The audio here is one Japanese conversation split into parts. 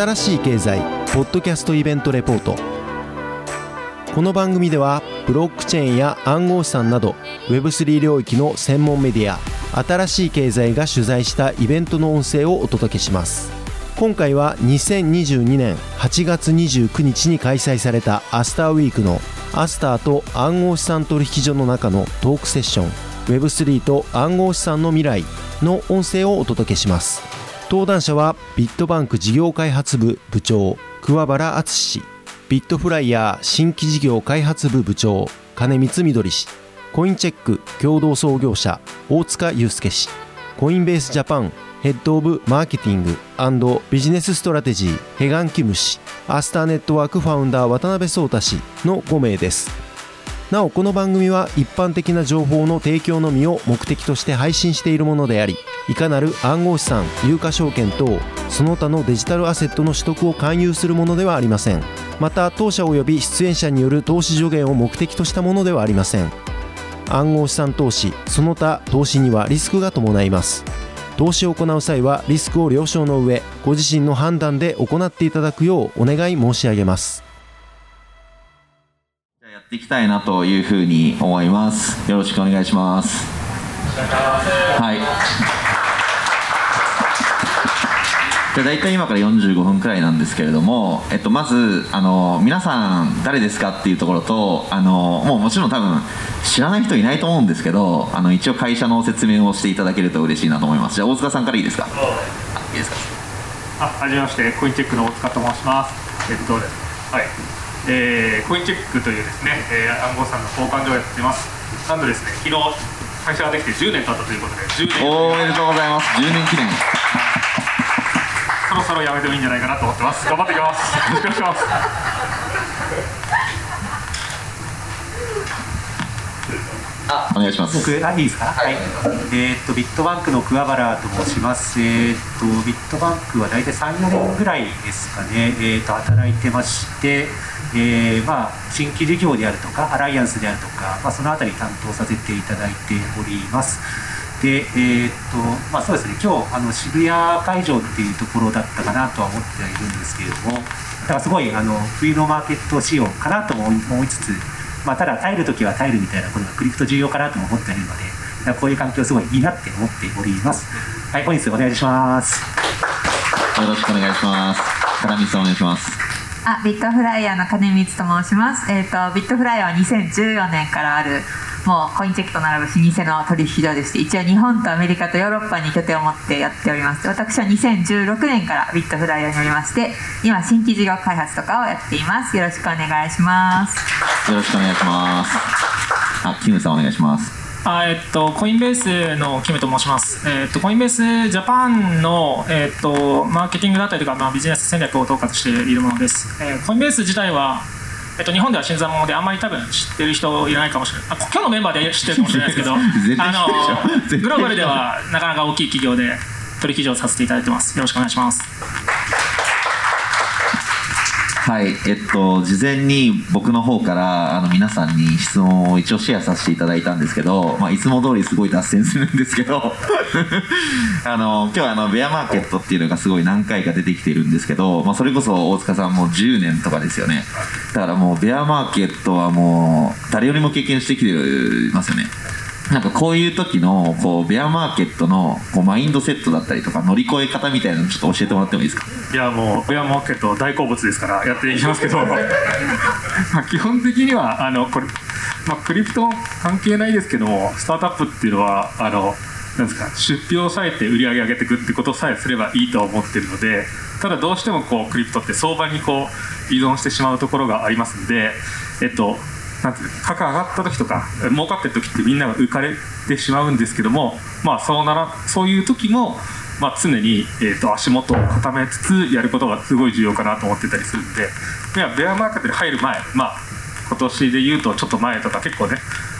新しい経済ポッドキャストイベントレポート。この番組ではブロックチェーンや暗号資産など Web3 領域の専門メディア新しい経済が取材したイベントの音声をお届けします。今回は2022年8月29日に開催されたアスターウィークのアスターと暗号資産取引所の中のトークセッション Web3 と暗号資産の未来の音声をお届けします。登壇者はビットバンク事業開発部部長桑原敦氏ビットフライヤー新規事業開発部部長金光みどり氏コインチェック共同創業者大塚祐介氏コインベースジャパンヘッドオブマーケティングビジネスストラテジーヘガン・キム氏アスターネットワークファウンダー渡辺壮太氏の5名です。なおこの番組は一般的な情報の提供のみを目的として配信しているものでありいかなる暗号資産有価証券等その他のデジタルアセットの取得を勧誘するものではありません。また当社及び出演者による投資助言を目的としたものではありません。暗号資産投資その他投資にはリスクが伴います。投資を行う際はリスクを了承の上ご自身の判断で行っていただくようお願い申し上げます。やっていきたいなというふうに思います。よろしくお願いします。はい。で大体今から45分くらいなんですけれども、えっと、まずあの皆さん誰ですかっていうところとあのもうもちろん多分知らない人いないと思うんですけどあの一応会社の説明をしていただけると嬉しいなと思います。じゃあ大塚さんからいいですか？い。いですか？あはじめましてコインチェックの大塚と申します。えっとはい。えー、コインチェックというですね、えー、暗号資産の交換所をやっています。なんとですね昨日会社ができて10年経ったということで10年。おめでとうございます。10年記念そろそろやめてもいいんじゃないかなと思ってます。頑張っていきます。よろしくお願いします。あお願いします。僕あいいですか？はい、えーっとビットバンクの桑原と申します。えーっとビットバンクは大体34年ぐらいですかねえーっと働いてましてえーまあ、新規事業であるとかアライアンスであるとか、まあ、そのあたり担当させていただいておりますで、えーっとまあ、そうですね。今日あの渋谷会場っていうところだったかなとは思ってはいるんですけれどもだからすごいあの冬のマーケット仕様かなとも思いつつ、まあ、ただ耐える時は耐えるみたいなことがクリプト重要かなとも思っているのでだからこういう環境すごいいいなって思っております。はい本日お願いします。よろしくお願いします。金光さんお願いします。あビットフライヤーの金光と申します、えー、とビットフライヤーは2014年からあるもうコインチェックと並ぶ老舗の取引所でして一応日本とアメリカとヨーロッパに拠点を持ってやっております。私は2016年からビットフライヤーにおりまして今新規事業開発とかをやっています。よろしくお願いします。よろしくお願いします。あキムさんお願いします。あえっと、コインベースのキムと申します、えっと、コインベースジャパンの、えっと、マーケティングだったりとか、まあ、ビジネス戦略を統括しているものです、えーコインベース自体は、えっと、日本では新参者であんまり多分知ってる人いないかもしれない。あ今日のメンバーで知ってるかもしれないですけど あのグローバルではなかなか大きい企業で取引所をさせていただいてます。よろしくお願いしますはい、えっと、事前に僕の方からあの皆さんに質問を一応シェアさせていただいたんですけど、まあ、いつも通りすごい脱線するんですけど あの今日はあのベアマーケットっていうのがすごい何回か出てきてるんですけど、まあ、それこそ大塚さんも10年とかですよね。だからもうベアマーケットはもう誰よりも経験してきてますよね。なんかこういう時のこうベアマーケットのこうマインドセットだったりとか乗り越え方みたいなのちょっと教えてもらってもいいですか？いやもうベアマーケット大好物ですからやっていきますけど。まあ基本的にはあのこれ、まあ、クリプト関係ないですけどもスタートアップっていうのはあのなんですか出費を抑えて売り上げ上げていくってことさえすればいいと思ってるのでただどうしてもこうクリプトって相場にこう依存してしまうところがありますんでえっとなんていう価格上がった時とか儲かってる時ってみんなが浮かれてしまうんですけどもまあそうならそういう時もまあ、常に、えー、と足元を固めつつやることがすごい重要かなと思ってたりするんでいやベアマーケットに入る前、まあ、今年で言うとちょっと前とか結構ね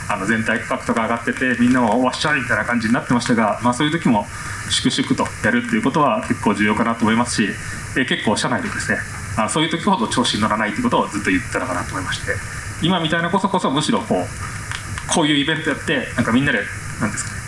あの全体価格とか上がっててみんなもわっしゃいみたいな感じになってましたが、まあ、そういう時も粛々とやるっていうことは結構重要かなと思いますし、えー結構社内でですねあそういう時ほど調子に乗らないっていうことをずっと言ってたのかなと思いまして今みたいなこそこそむしろこうこういうイベントやってなんかみんなでなんですかね。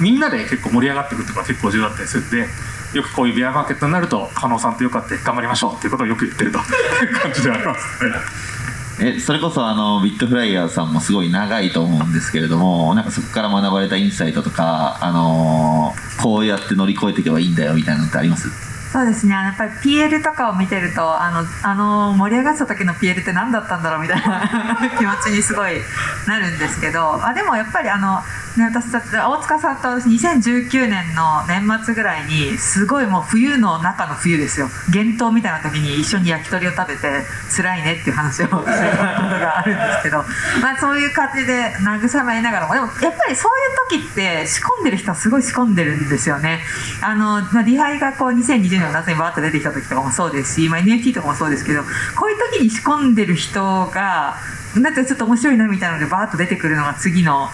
みんなで結構盛り上がってくってことが結構重要だったりするんでよくこういうビアマーケットになると加納さんとよかって頑張りましょうっていうことをよく言ってるという感じであります、ね、えそれこそあのビットフライヤーさんもすごい長いと思うんですけれどもなんかそこから学ばれたインサイトとか、あのーこうやって乗り越えていけばいいんだよみたいなのってあります？そうですね。やっぱり PL とかを見てるとあのあの盛り上がった時の PL って何だったんだろうみたいな 気持ちにすごいなるんですけどあでもやっぱりあの、ね、私たち大塚さんと2019年の年末ぐらいにすごいもう冬の中の冬ですよ。厳冬みたいな時に一緒に焼き鳥を食べて辛いねっていう話をしてたことがあるんですけど、まあ、そういう感じで慰めながらもでもやっぱりそういう時って仕込んでる人はすごい仕込んでるんですよね。あのまあ、リハイがこう2020年の夏にバーッと出てきた時とかもそうですし、まあ、NFT とかもそうですけどこういう時に仕込んでる人がなんかちょっと面白いなみたいなのでバーッと出てくるのが次の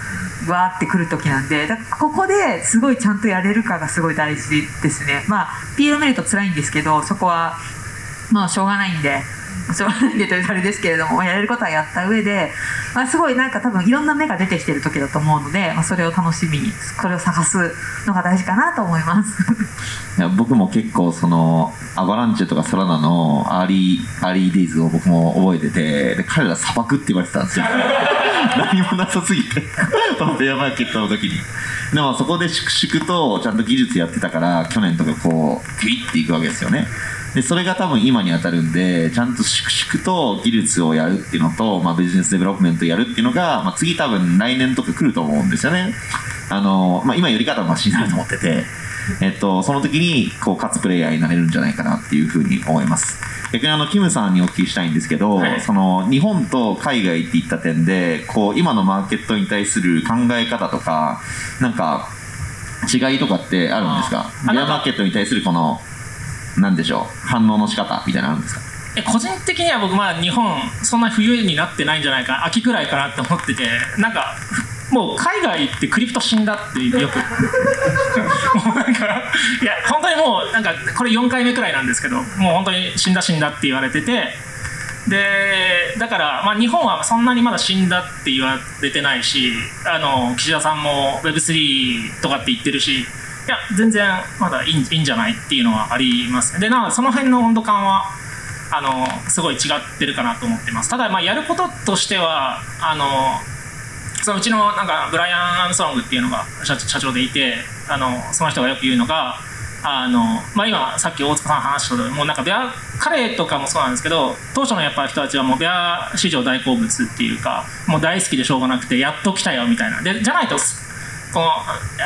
わーってくる時なんでだからここですごいちゃんとやれるかがすごい大事ですね。まあ PL 見ると辛いんですけどそこはまあしょうがないんで。しょうがないんでというあれですけれどもやれることはやった上で、まあ、すごいなんか多分いろんな目が出てきてる時だと思うので、まあ、それを楽しみにこれを探すのが大事かなと思います。いや僕も結構そのアバランチェとかソラナの early early days を僕も覚えててで彼ら砂漠って言われてたんですよ。何もなさすぎて。このベアマーケットの時に。でもそこで粛々とちゃんと技術やってたから去年とかこうグイッていくわけですよね。でそれが多分今に当たるんでちゃんと粛々と技術をやるっていうのと、まあ、 business development やるっていうのが、まあ、次多分来年とか来ると思うんですよね。あの、まあ、今やり方はマシになると思っててえっと、その時にこう勝つプレイヤーになれるんじゃないかなっていうふうに思います。逆にあのキムさんにお聞きしたいんですけど、はい。その日本と海外っていった点でこう今のマーケットに対する考え方とかなんか違いとかってあるんですか？あベアマーケットに対するこのなんでしょう反応の仕方みたいなのあるんですか？え個人的には僕まあ日本そんな冬になってないんじゃないか秋くらいかなって思っててなんかもう海外ってクリプト死んだってよく。もうなんかいや本当にもうなんかこれ4回目くらいなんですけどもう本当に死んだ死んだって言われててでだから、まあ、日本はそんなにまだ死んだって言われてないしあの岸田さんも Web3 とかって言ってるしいや全然まだいいんじゃないっていうのはあります。でなその辺の温度感はあのすごい違ってるかなと思ってます。ただまあやることとしてはあのそのうちのなんかブライアン・アームストロングっていうのが社社長でいてあのその人がよく言うのがあの、まあ、今さっき大塚さん話した通りもうなんかベア彼とかもそうなんですけど当初のやっぱ人たちはもうベア市場大好物っていうかもう大好きでしょうがなくてやっと来たよみたいな。でじゃないとこの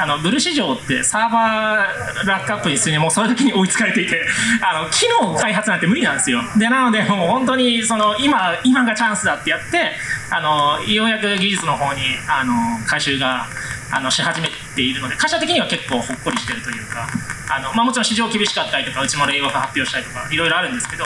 あのブル市場ってサーバーラックアップにするにもうその時に追いつかれていて あの機能開発なんて無理なんですよ。でなのでもう本当にその今今がチャンスだってやってあのようやく技術の方にあの回収があのし始めているので会社的には結構ほっこりしてるというかあの、まあ、もちろん市場厳しかったりとかうちもレイオフ発表したりとかいろいろあるんですけど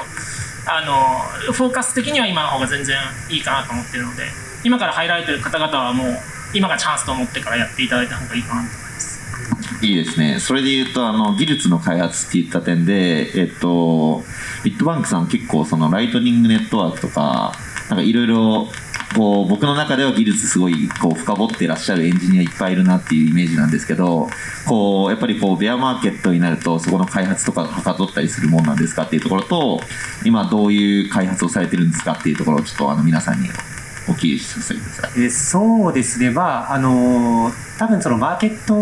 あのフォーカス的には今の方が全然いいかなと思ってるので今から入られてる方々はもう今がチャンスと思ってからやっていただいた方がいいかなと思います。いいですね。それで言うと、あの、技術の開発っていった点で、えっと、ビットバンクさん結構そのライトニングネットワークとか、なんかいろいろ、こう、僕の中では技術すごい、こう、深掘ってらっしゃるエンジニアいっぱいいるなっていうイメージなんですけど、こう、やっぱりこう、ベアマーケットになると、そこの開発とかがはかどったりするもんなんですかっていうところと、今どういう開発をされてるんですかっていうところをちょっとあの、皆さんにお聞きさせてください。えそうですね、まああの多分そのマーケット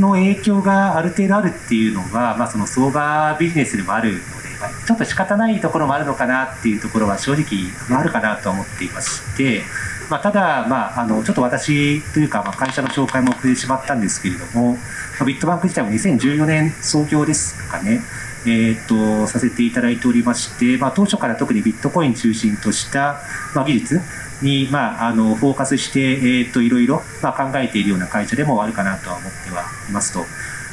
の影響がある程度あるっていうのは、まあ、その相場ビジネスでもあるので、まあちょっと仕方ないところもあるのかなっていうところは正直あるかなと思っていまして、まあ、ただ、まあ、あのちょっと私というか、まあ、会社の紹介も遅れてしまったんですけれども、ビットバンク自体も2014年創業ですかね。えーっとさせていただいておりまして、まあ、当初から特にビットコイン中心とした、まあ、技術に、まあ、あのフォーカスして、えーっといろいろ、まあ、考えているような会社でもあるかなとは思ってはいますと。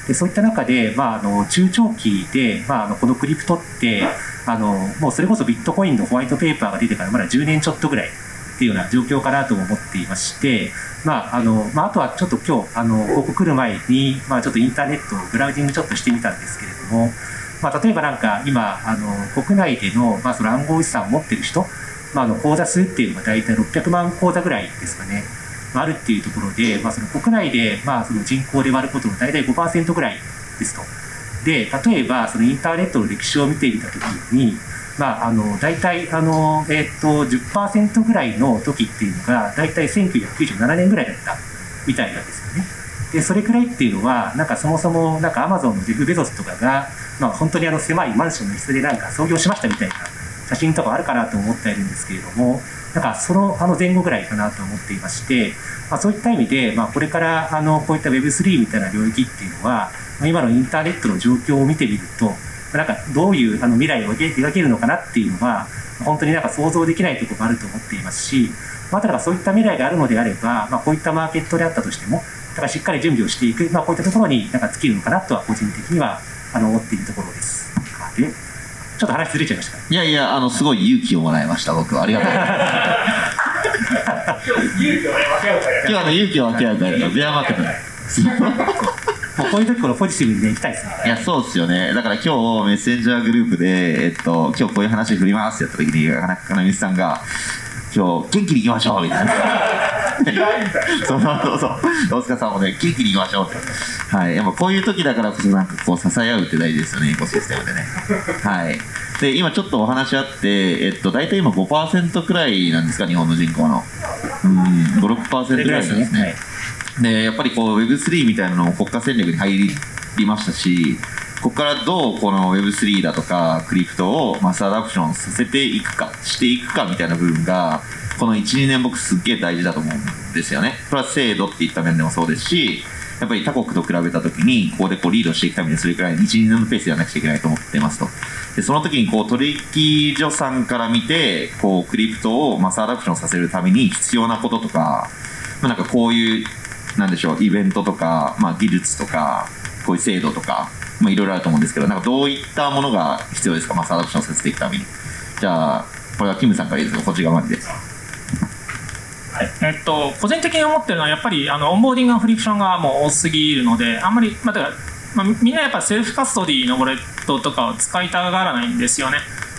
でそういった中で、まあ、あの中長期で、まあ、あのこのクリプトってあのもうそれこそビットコインのホワイトペーパーが出てからまだ10年ちょっとぐらいっていうような状況かなとも思っていまして、まああのまあ、あとはちょっと今日あのここ来る前に、まあ、ちょっとインターネットをブラウジングちょっとしてみたんですけれども、まあ、例えばなんか今あの国内での,、まあその暗号資産を持ってる人、まあ、あの口座数っていうのが大体600万口座ぐらいですかね。まああるっていうところで、まあ、その国内で、まあ、その人口で割ることの大体5%ぐらいですと。で例えばそのインターネットの歴史を見てみた時に、まあ、あの大体あの、えー、と10%ぐらいの時っていうのが大体1997年ぐらいだったみたいなんですよね。でそれくらいっていうのはなんかそもそもなんかアマゾンのジェフ・ベゾスとかが、まあ、本当にあの狭いマンションの一室でなんか創業しましたみたいな写真とかあるかなと思っているんですけれどもなんかそのあの前後ぐらいかなと思っていまして、まあ、そういった意味で、まあ、これからあのこういった Web3 みたいな領域っていうのは、まあ、今のインターネットの状況を見てみるとなんかどういうあの未来を描けるのかなっていうのは本当になんか想像できないところもあると思っていますしまただそういった未来があるのであれば、まあ、こういったマーケットであったとしてもからしっかり準備をしていく、まあ、こういったところになんか尽きるのかなとは個人的にはあの思っているところです。でちょっと話ずれちゃいましたいやいやあのすごい勇気をもらいました僕はありがとう 勇気を分け合う今日はね勇気を分け合 うからベアマーケットこういう時このポジティブにね、いきたいですね。いや、そうですよね。だから今日、メッセンジャーグループで、えっと、今日こういう話振りますってやった時に、かなみさんが、今日、元気にいきましょうみたいな。そうそうそう。大塚さんもね、元気にいきましょうって。はい。やっぱこういう時だからこそ、なんかこう、支え合うって大事ですよね、エコシステムでね。はい。で、今ちょっとお話あって、えっと、大体今5%くらいなんですか、日本の人口の。うん、5、6%くらいなんですね。で、やっぱりこう Web3 みたいなのも国家戦略に入りましたし、ここからどうこの Web3 だとかクリプトをマスアダプションさせていくか、していくかみたいな部分が、この1、2年僕すっげえ大事だと思うんですよね。プラス制度っていった面でもそうですし、やっぱり他国と比べたときに、ここでこうリードしていくためにそれくらい1、2年のペースでやらなくちゃいけないと思ってますと。で、その時にこう取引所さんから見て、こうクリプトを mass adoption させるために必要なこととか、まあ、なんかこういうなんでしょうイベントとか、まあ、技術とかこういう制度とか、まあ、いろいろあると思うんですけどなんかどういったものが必要ですか？ mass adoption させていくためにじゃあこれはキムさんからいいですか？こっち側まではいえっと、個人的に思ってるのはやっぱりあの onboarding の friction がもう多すぎるのであんまり、まあ、だからまあ、みんなやっぱ self-custody のウォレットとかを使いたがらないんですよね。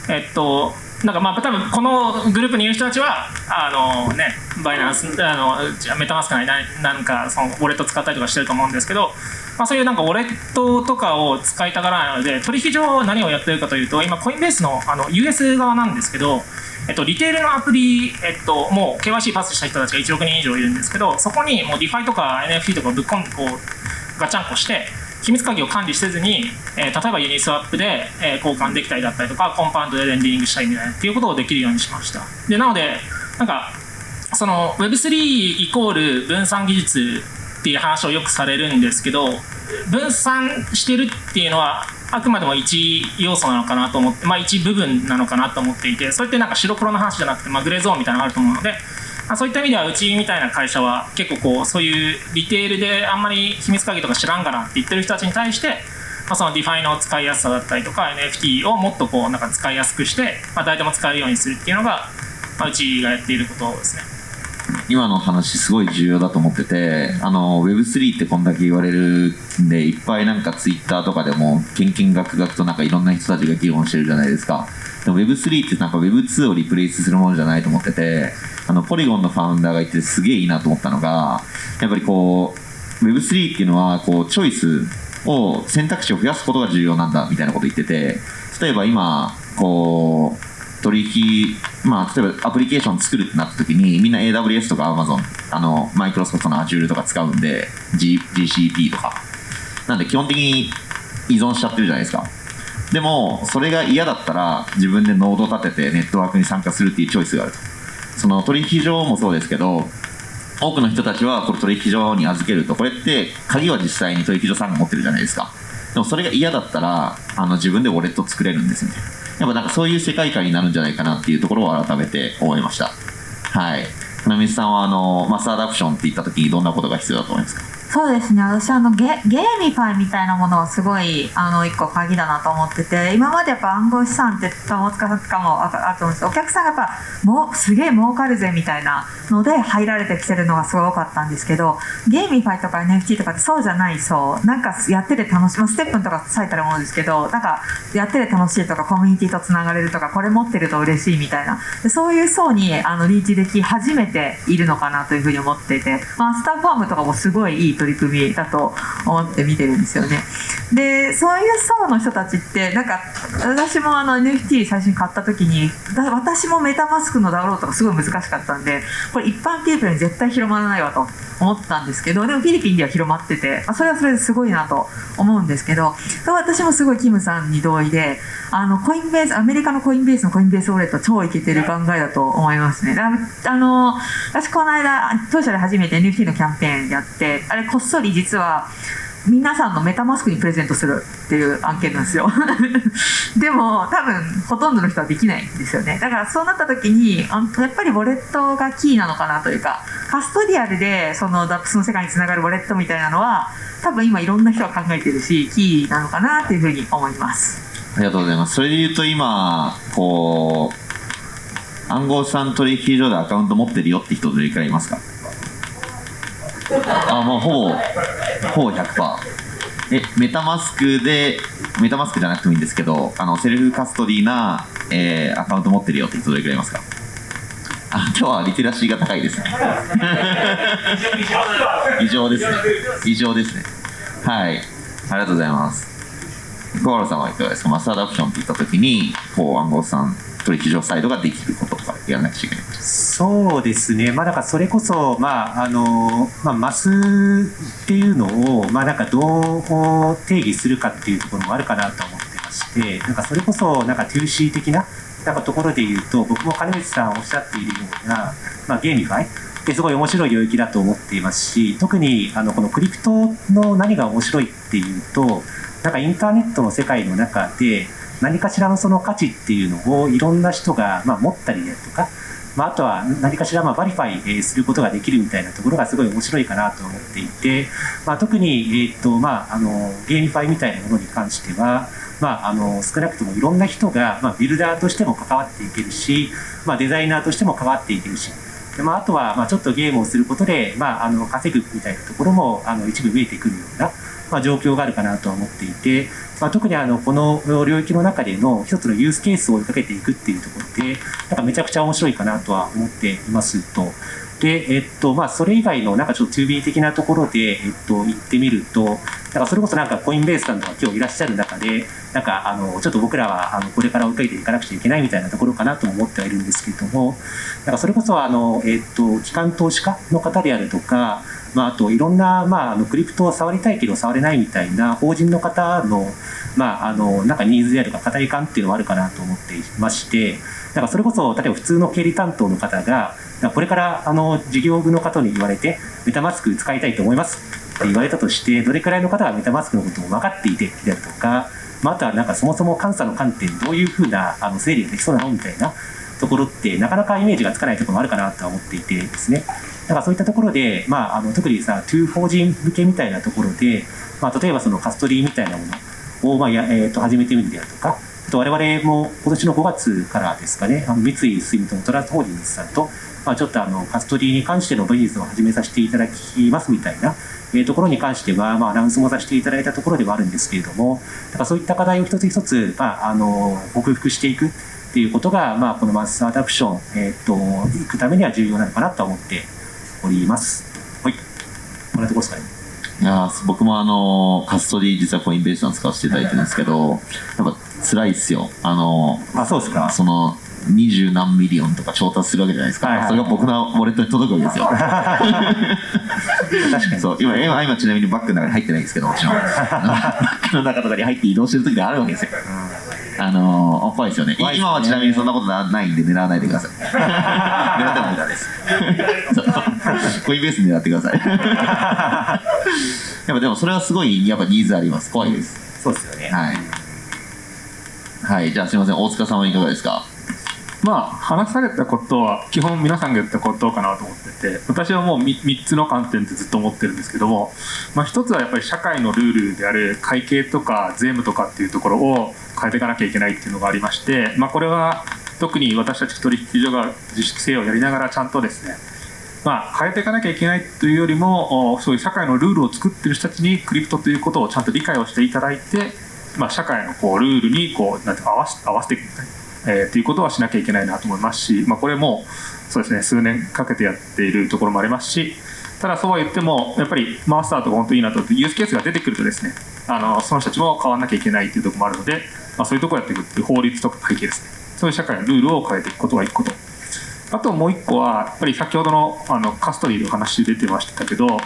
えっとなんかまあ多分このグループにいる人たちはあのねバイナンスあのメタマスクなりなんかそのウォレット使ったりとかしてると思うんですけど、まあ、そういうなんかウォレットとかを使いたがらないので取引所何をやってるかというと今コインベースのあの US 側なんですけどえっと、リテールのアプリ、えっと、もう KYC パスした人たちが1億人以上いるんですけど、そこにもう DeFi とか NFT とかぶっ込んでこうガチャンコして、秘密鍵を管理せずに、えー、例えばユニスワップで、えー、交換できたりだったりとかコンパウンドでレンディングしたりみたいなっていうことをできるようにしました。でなのでなんかその Web3 イコール分散技術っていう話をよくされるんですけど分散してるっていうのはあくまでも一要素なのかなと思って、まあ、一部分なのかなと思っていてそれってなんか白黒の話じゃなくて、まあ、グレーゾーンみたいなのがあると思うのでまあ、そういった意味ではうちみたいな会社は結構こうそういうリテールであんまり秘密鍵とか知らんがなって言ってる人たちに対して、まあ、そのディファイの使いやすさだったりとか NFT をもっとこうなんか使いやすくして、まあ、誰でも使えるようにするっていうのが、まあ、うちがやっていることですね。今の話すごい重要だと思っててあの Web3 ってこんだけ言われるんでいっぱいなんか Twitter とかでもけんけんがくがくとなんかいろんな人たちが議論してるじゃないですか。でも Web3 ってなんか Web2 をリプレイスするものじゃないと思っててあのポリゴンのファウンダーが言ってすげえいいなと思ったのがやっぱりこう Web3 っていうのはこうチョイスを選択肢を増やすことが重要なんだみたいなこと言ってて例えば今こう取引まあ例えばアプリケーション作るってなった時にみんな AWS とか Amazon あのマイクロソフトの Azure とか使うんで、G、GCP とか。なんで基本的に依存しちゃってるじゃないですか。でもそれが嫌だったら自分でノードを立ててネットワークに参加するっていうチョイスがあると。その取引所もそうですけど多くの人たちはこれ取引所に預けると。これって鍵は実際に取引所さんが持ってるじゃないですか。でもそれが嫌だったらあの自分でウォレット作れるんですよね。やっぱなんかそういう世界観になるんじゃないかなっていうところを改めて思いました。はい。船水さんはあのマスアダプションって言った時にどんなことが必要だと思いますか？そうですね。私あのゲ GameFi みたいなものはすごいあの一個鍵だなと思ってて今までやっぱ暗号資産って大塚さんかもあると思うんですけどお客さんがやっぱもうすげえ儲かるぜみたいなので入られてきてるのがすごい多かったんですけど GameFi とか NFT とかってそうじゃないそう。なんかやってて楽しい。 STEPN とか最たるものですけどなんかやってて楽しいとかコミュニティとつながれるとかこれ持ってると嬉しいみたいな。でそういう層にあのリーチでき始めているのかなというふうに思っていてアスターファームとかもすごいいい取り組みだと思って見てるんですよね。でそういう層の人たちってなんか私もあの NFT 最初に買った時に私もメタマスクのダウンロードがすごい難しかったんでこれ一般ピープルに絶対広まらないわと思ったんですけどでもフィリピンでは広まってて、それはそれですごいなと思うんですけど私もすごいキムさんに同意であのコインベースアメリカのコインベースのコインベースウォレット超いけてる考えだと思いますねあの私この間当社で初めて NFT のキャンペーンやってあれこっそり実は皆さんのメタマスクにプレゼントするっていう案件なんですよ。でも多分ほとんどの人はできないんですよね。だからそうなった時にやっぱりウォレットがキーなのかなというかカストディアルでそのダップスの世界につながるウォレットみたいなのは多分今いろんな人が考えてるしキーなのかなっていうふうに思います。ありがとうございます。それで言うと今こう暗号資産取引所でアカウント持ってるよって人どれくらいいますか？あもうほぼほぼ100%えメタマスクでメタマスクじゃなくてもいいんですけどあの self-custody な、えー、アカウント持ってるよって人どれくらいいますか？あ今日はリテラシーが高いですね。異常ですね。異常ですね。はい。ありがとうございます。桑原さんはいかがですか？ mass adoption って言った時にこう暗号資産取引所サイドができることとかやらなくちゃいけないそうですね、まあ、だからそれこそ、まああのまあ、マスっていうのを、まあ、なんかどう定義するかっていうところもあるかなと思ってまして、なんかそれこそ、なんか 2C 的ななんかところで言うと、僕も金光さんおっしゃっているような、まあ、 GameFi ってすごい面白い領域だと思っていますし、特にあのこのクリプトの何が面白いっていうと、なんかインターネットの世界の中で、何かしらのその価値っていうのをいろんな人が、まあ、持ったりだとか、まあ、あとは何かしらまあ verify することができるみたいなところがすごい面白いかなと思っていて、まあ、特に、えーとまあ、あの GameFi みたいなものに関しては、まあ、あの少なくともいろんな人が、まあ、ビルダーとしても関わっていけるし、まあ、デザイナーとしても関わっていけるしで、まあ、あとは、まあ、ちょっとゲームをすることで、まあ、あの稼ぐみたいなところもあの一部見えてくるような、まあ、状況があるかなとは思っていて、まあ、特にあのこの領域の中での一つのユースケースを追いかけていくっていうところでなんかめちゃくちゃ面白いかなとは思っていますと。で、えっと、まあ、それ以外のなんかちょっと 2B 的なところで、えっと、言ってみると、なんかそれこそなんかコインベースさんとか今日いらっしゃる中で、なんかあの、ちょっと僕らはあのこれから追いかけていかなくちゃいけないみたいなところかなと思ってはいるんですけれども、なんかそれこそあの、えっと、機関投資家の方であるとか、まあ、あといろんな、まあ、あのクリプトを触りたいけど触れないみたいな法人の方の、まあ、あのなんかニーズであるか課題感っていうのはあるかなと思っていましてだからそれこそ例えば普通の経理担当の方がこれからあの事業部の方に言われてメタマスク使いたいと思いますって言われたとしてどれくらいの方がメタマスクのことを分かっていてであるとか、まあ、あとはなんかそもそも監査の観点どういうふうなあの整理ができそうなのみたいなところってなかなかイメージがつかないところもあるかなとは思っていてですね。だからそういったところで、まあ、あの特にさ、2法人向けみたいなところで、まあ、例えばそのカストリーみたいなものを、まあやえー、と始めてみるであるとか、あと我々も今年の5月からですかね、あの三井住友トラスホールディングスさんと、まあ、ちょっとあのカストリーに関してのビジネスを始めさせていただきますみたいな、えー、ところに関しては、まあ、アナウンスもさせていただいたところではあるんですけれども、だからそういった課題を一つ一つ、まあ、あの克服していくっていうことが、まあ、このマスアダプション、えっ、と、いくためには重要なのかなと思っております。はい。こんなとこですかね？いや僕もあのカストリー実はコインベースさん使わせていただいてるんですけど、やっぱ辛いっすよ。あの、あ、そうですか？その、二十何 million とか調達するわけじゃないですか、はいはいはい、それが僕のウォレットに届くわけですよ 確かに そう今今今ちなみにバッグの中に入ってないんですけどもちろん バッグの中とかに入って移動してる時があるわけですよ、うん、あのー、怖いですよね。今はちなみにそんなことないんで狙わないでください。狙っても。無駄ですコインベース狙ってください。やっぱでもそれはすごいやっぱニーズあります。怖いです、そうですよね。はい。はい。じゃあすみません。大塚さんはいかがですか？まあ話されたことは基本皆さんが言ったことかなと思ってて私はもう 3, 3つの観点ってずっと思ってるんですけども、まあ、1つはやっぱり社会のルールである会計とか税務とかっていうところを変えていかなきゃいけないっていうのがありまして、まあ、これは特に私たち取引所が自粛制をやりながらちゃんとですねまあ、変えていかなきゃいけないというよりもそういう社会のルールを作ってる人たちにクリプトということをちゃんと理解をしていただいて、まあ、社会のこうルールにこうなんて合わせ合わせていくみたいな。えー、っていうことはしなきゃいけないなと思いますし、まあ、これもそうですね数年かけてやっているところもありますし、ただそうは言ってもやっぱりマスターとか本当いいなとユースケースが出てくるとですねあのその人たちも変わらなきゃいけないっていうところもあるので、まあ、そういうところやっていくっていう法律とか背景ですね。そういう社会のルールを変えていくことが1個と。あともう1個はやっぱり先ほどのあのカストリーの話出てましたけど、ま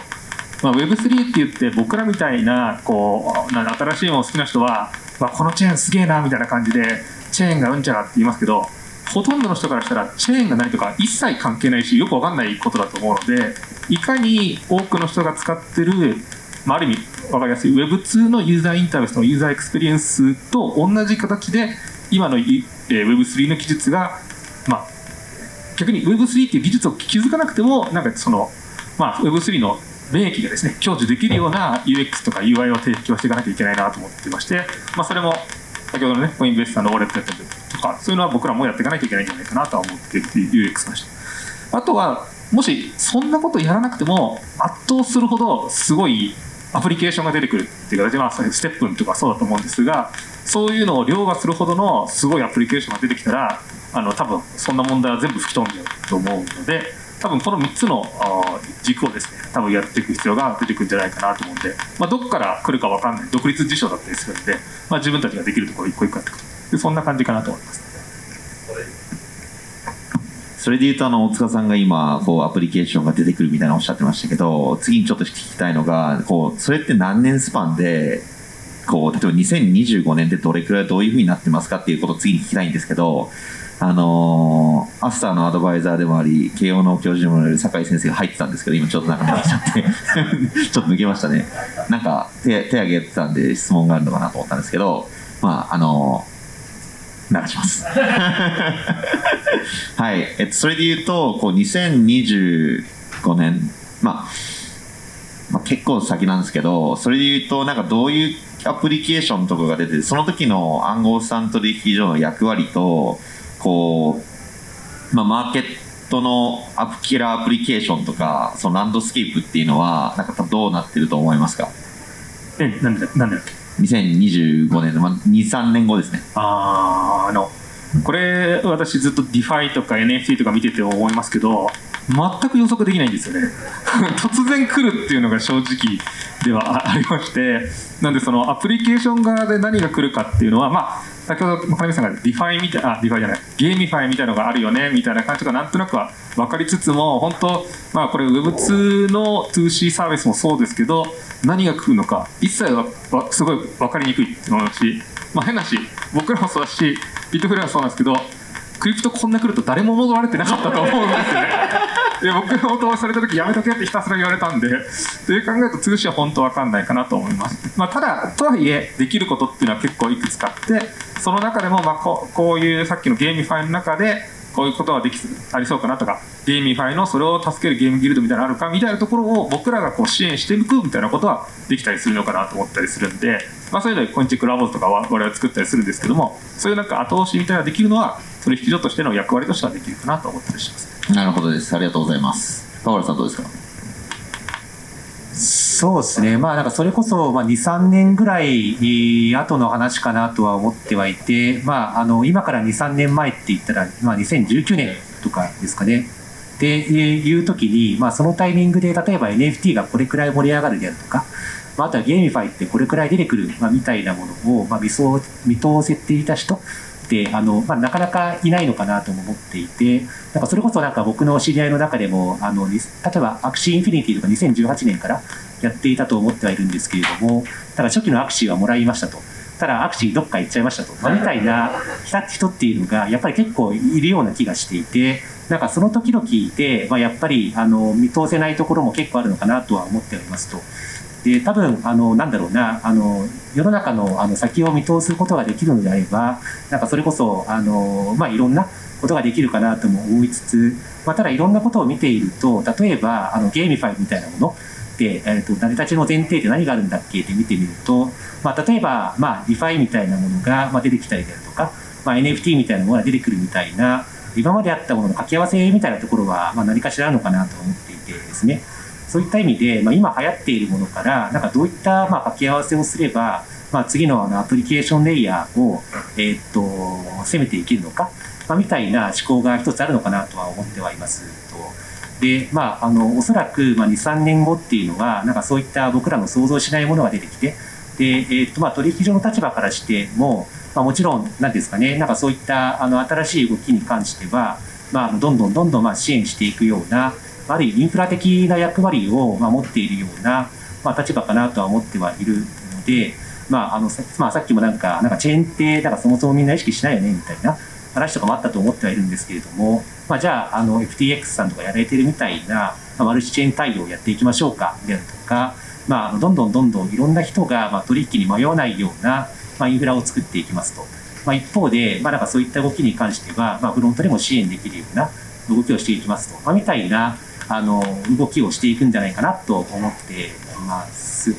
あ、Web3 って言って僕らみたいなこうな新しいもの好きな人は、まあ、このチェーンすげえなみたいな感じでチェーンがうんちゃらって言いますけどほとんどの人からしたらチェーンが何とか一切関係ないしよくわかんないことだと思うのでいかに多くの人が使ってる、まあ、ある意味分かりやすい Web2 のユーザーインターフェースのユーザーエクスペリエンスと同じ形で今の、Web3 の技術が、まあ、逆に Web3 っていう技術を気づかなくてもなんかその、まあ、Web3 の恩恵がですね享受できるような UX とか UI を提供していかなきゃいけないなと思ってまして、まあ、それも先ほどのねコインベースさんのウォレットやったりとかそういうのは僕らもやっていかなきゃいけないんじゃないかなとは思ってる UX の人あとはもしそんなことやらなくても圧倒するほどすごいアプリケーションが出てくるっていう形で、まあ、ステップンとかそうだと思うんですがそういうのを凌駕するほどのすごいアプリケーションが出てきたらあの多分そんな問題は全部吹き飛んでると思うので多分この3つの軸をですね多分やっていく必要が出てくるんじゃないかなと思うんで、まあ、どこから来るか分かんない独立事象だったりするんで、まあ、自分たちができるところ一個一個やっていくでそんな感じかなと思います。それで言うとあの大塚さんが今こうアプリケーションが出てくるみたいなおっしゃってましたけど次にちょっと聞きたいのがこうそれって何年スパンでこう例えば2025年ってどれくらいどういうふうになってますかっていうことを次に聞きたいんですけどあのー、アスターのアドバイザーでもあり慶応の教授でもある酒井先生が入ってたんですけど今ちょっとなんか抜けちゃって ちょっと抜けましたね。なんか手手挙げてたんで質問があるのかなと思ったんですけどまああのー、流します。はい、えっと、それで言うとこう2025年まあまあ、結構先なんですけどそれで言うとなんかどういうアプリケーションとかが出てその時の暗号資産取引所の役割とこう、まあ、マーケットのアプキラーアプリケーションとかそのランドスケープっていうのはなんかどうなってると思いますか？えなんでなんでだっけ？2025年の、まあ、23年後ですね。あああのこれ私ずっと DeFi とか NFT とか見てて思いますけど全く予測できないんですよね。突然来るっていうのが正直ではありましてなんでそのアプリケーション側で何が来るかっていうのはまあ先ほど金光さんが DeFi みたいあ DeFi じゃない GameFi みたいなのがあるよねみたいな感じがなんとなくは分かりつつも本当まあこれ Web2 の 2C サービスもそうですけど何が来るのか一切はすごい分かりにくいって思いますし、まあ、変なし僕らもそうだしビットフライヤーもそうなんですけどクリプトこんな来ると誰も戻られてなかったと思うんですよね。で僕の投資された時やめとけってひたすら言われたんでそういう考えると通信は本当わかんないかなと思います、まあ、ただとはいえできることっていうのは結構いくつかあってその中でもまあここういうさっきの GameFi の中でこういうことはできありそうかなとか GameFi のそれを助けるゲームギルドみたいなのあるかみたいなところを僕らがこう支援していくみたいなことはできたりするのかなと思ったりするんで、まあ、そういうのでコインチェックラボとかは我々は作ったりするんですけどもそういうなんか後押しみたいなできるのは取引所としての役割としてはできるかなと思ったりします。なるほどです。ありがとうございます。桑原さんどうですか？そうですね、まあ、なんかそれこそ、ま、2、3年ぐらい後の話かなとは思ってはいて、まあ、あの今から2、3年前って言ったら、まあ、2019年とかですかね。っていう時に、まあ、そのタイミングで例えば NFT がこれくらい盛り上がるであるとか、まあ、あとは GameFi ってこれくらい出てくる、まあ、みたいなものを、まあ、見見通せていた人ってあの、まあ、なかなかいないのかなとも思っていてなんかそれこそなんか僕の知り合いの中でもあの例えばアクシーインフィニティとか2018年からやっていたと思ってはいるんですけれどもただ初期のアクシーはもらいましたと。ただアクシーどっか行っちゃいましたと、まあ、みたいな人っていうのがやっぱり結構いるような気がしていてなんかその時々で、まあ、やっぱりあの見通せないところも結構あるのかなとは思っておりますと。で多分あのなんだろうなあの世の中のあの先を見通すことができるのであればなんかそれこそあの、まあ、いろんなことができるかなとも思いつつ、まあ、ただいろんなことを見ていると例えばあの GameFi みたいなもので、えーと、成り立ちの前提って何があるんだっけって見てみると、まあ、例えば、まあ、 ReFi みたいなものが、ま、出てきたりであるとか、まあ、NFT みたいなものが出てくるみたいな今まであったものの掛け合わせみたいなところは、まあ、何かしらあるのかなと思っていてですねそういった意味で、まあ、今流行っているものからなんかどういったまあ掛け合わせをすれば、まあ、次のあのアプリケーションレイヤーを、えー、っと攻めていけるのか、まあ、みたいな思考が一つあるのかなとは思ってはいます。で、まあ、あのおそらく、まあ、23年後っていうのはなんかそういった僕らの想像しないものが出てきてで、えーとまあ、取引所の立場からしても、まあ、もちろん何ですかねなんかそういったあの新しい動きに関しては、まあ、どんどんどんどんまあ支援していくようなある意味インフラ的な役割をまあ持っているような、まあ、立場かなとは思ってはいるので、まああのまあ、さっきもなんかなんかチェーンってなんかそもそもみんな意識しないよねみたいな話とかもあったと思ってはいるんですけれども、まあ、じゃああの FTX さんとかやられてるみたいな、まあ、マルチチェーン対応をやっていきましょうかであるとか、まあ、どんどんどんどんいろんな人がまあ取引に迷わないような、まあ、インフラを作っていきますと。まあ、一方で、まあ、なんかそういった動きに関しては、まあ、フロントでも支援できるような動きをしていきますと、まあ、みたいなあの動きをしていくんじゃないかなと思っています。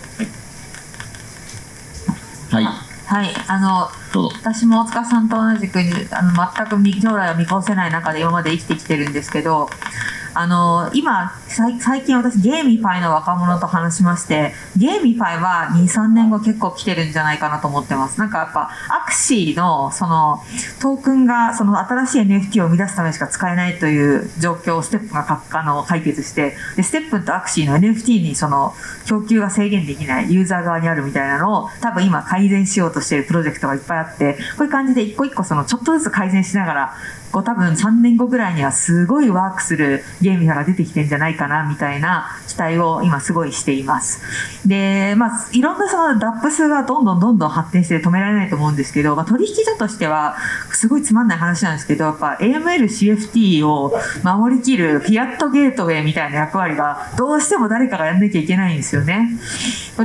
はい。はい、あの私も大塚さんと同じくあの全く将来を見越せない中で今まで生きてきてるんですけどあの今最近私 GameFi の若者と話しまして GameFi は23年後結構来てるんじゃないかなと思ってます。なんかやっぱ Axie のそのトークンがその新しい NFT を生み出すためしか使えないという状況を STEPN があの解決してで STEPN と Axie の NFT にその供給が制限できないユーザー側にあるみたいなのを多分今改善しようとしているプロジェクトがいっぱいあってこういう感じで一個一個そのちょっとずつ改善しながらこう多分3年後ぐらいにはすごいワークするゲームが出てきてんじゃないかなみたいな期待を今すごいしています。で、まあ、いろんなその DAPS がどんどんどんどん発展して止められないと思うんですけど、まあ、取引所としてはすごいつまんない話なんですけど、やっぱ AML、CFT を守りきるフィアットゲートウェイみたいな役割がどうしても誰かがやんなきゃいけないんですよね。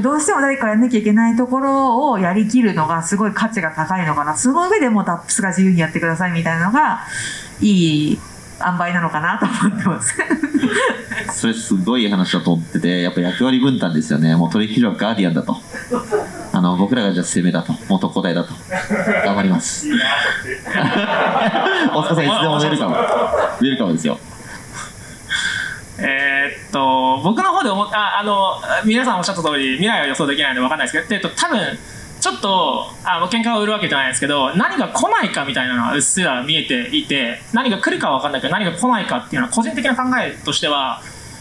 どうしても誰かがやんなきゃいけないところをやりきるのがすごい価値が高いのかな。その上でも DAPS が自由にやってくださいみたいなのが、いい塩梅なのかなと思ってます。それすごい話だと思っててやっぱ役割分担ですよね。もう取引所はガーディアンだと。あの僕らがじゃあ攻めだと。元答えだと。頑張ります。大塚さんいつでもウェルカム。ウェルカムですよ。えー、っと僕の方で思ったあの皆さんおっしゃった通り未来は予想できないので分かんないですけど、えっと、多分ちょっとあの喧嘩を売るわけじゃないですけど何が来ないかみたいなのはうっすら見えていて何が来るかは分かんないけど何が来ないかっていうのは個人的な考えとしては、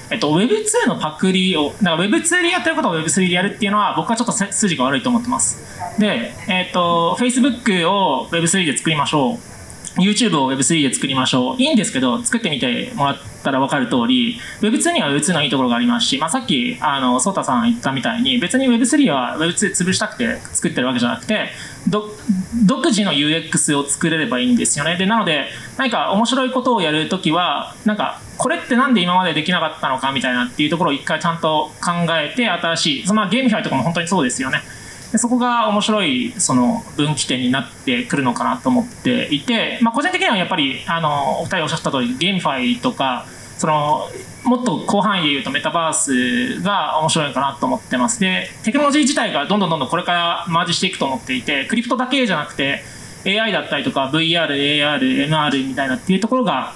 えっと、Web2 のパクリをなんか Web2 でやってることを Web3 でやるっていうのは僕はちょっと筋が悪いと思ってます。で、えっと、Facebook を Web3 で作りましょう。YouTube を Web3 で作りましょう。いいんですけど作ってみてもらったら分かる通り Web2 には Web2 のいいところがありますし、まあ、さっきあのソータさん言ったみたいに別に Web3 は Web2 潰したくて作ってるわけじゃなくて独自の UX を作れればいいんですよね。でなので何か面白いことをやるときはなんかこれってなんで今までできなかったのかみたいなっていうところを一回ちゃんと考えて新しい、まあ、 GameFi とかも本当にそうですよね。でそこが面白いその分岐点になってくるのかなと思っていて、まあ、個人的にはやっぱりあのお二人おっしゃった通り GameFi とかそのもっと広範囲で言うとメタバースが面白いかなと思ってます。でテクノロジー自体がどんどんどんどんこれからマージしていくと思っていてクリプトだけじゃなくて AI だったりとか VR、AR、MR みたいなっていうところが、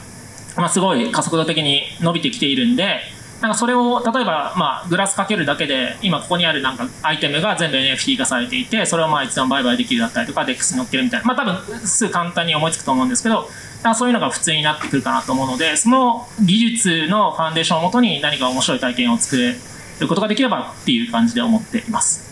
まあ、すごい加速度的に伸びてきているんでなんかそれを例えば、まあ、グラスかけるだけで今ここにあるなんかアイテムが全部 NFT 化されていてそれをまあいつでも売買できるだったりとか DEX に乗っけるみたいなまあ多分すぐ簡単に思いつくと思うんですけどそういうのが普通になってくるかなと思うのでその技術のファンデーションをもとに何か面白い体験を作れることができればっていう感じで思っています。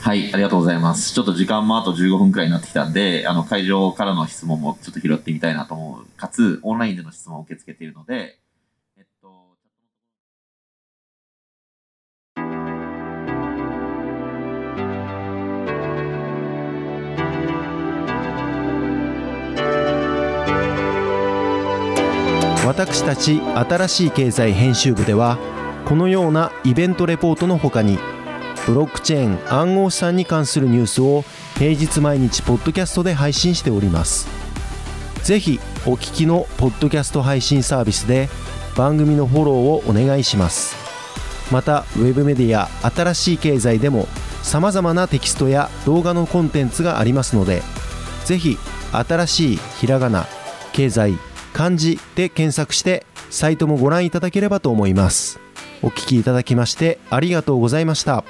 はい、ありがとうございます。ちょっと時間もあと15分くらいになってきたんで、あの、会場からの質問もちょっと拾ってみたいなと思う。かつ、オンラインでの質問を受け付けているので、私たち新しい経済編集部ではこのようなイベントレポートのほかにブロックチェーン暗号資産に関するニュースを平日毎日ポッドキャストで配信しております。ぜひお聞きのポッドキャスト配信サービスで番組のフォローをお願いします。またウェブメディア新しい経済でもさまざまなテキストや動画のコンテンツがありますのでぜひ新しいひらがな経済漢字で検索してサイトもご覧いただければと思いますお聴きいただきましてありがとうございました。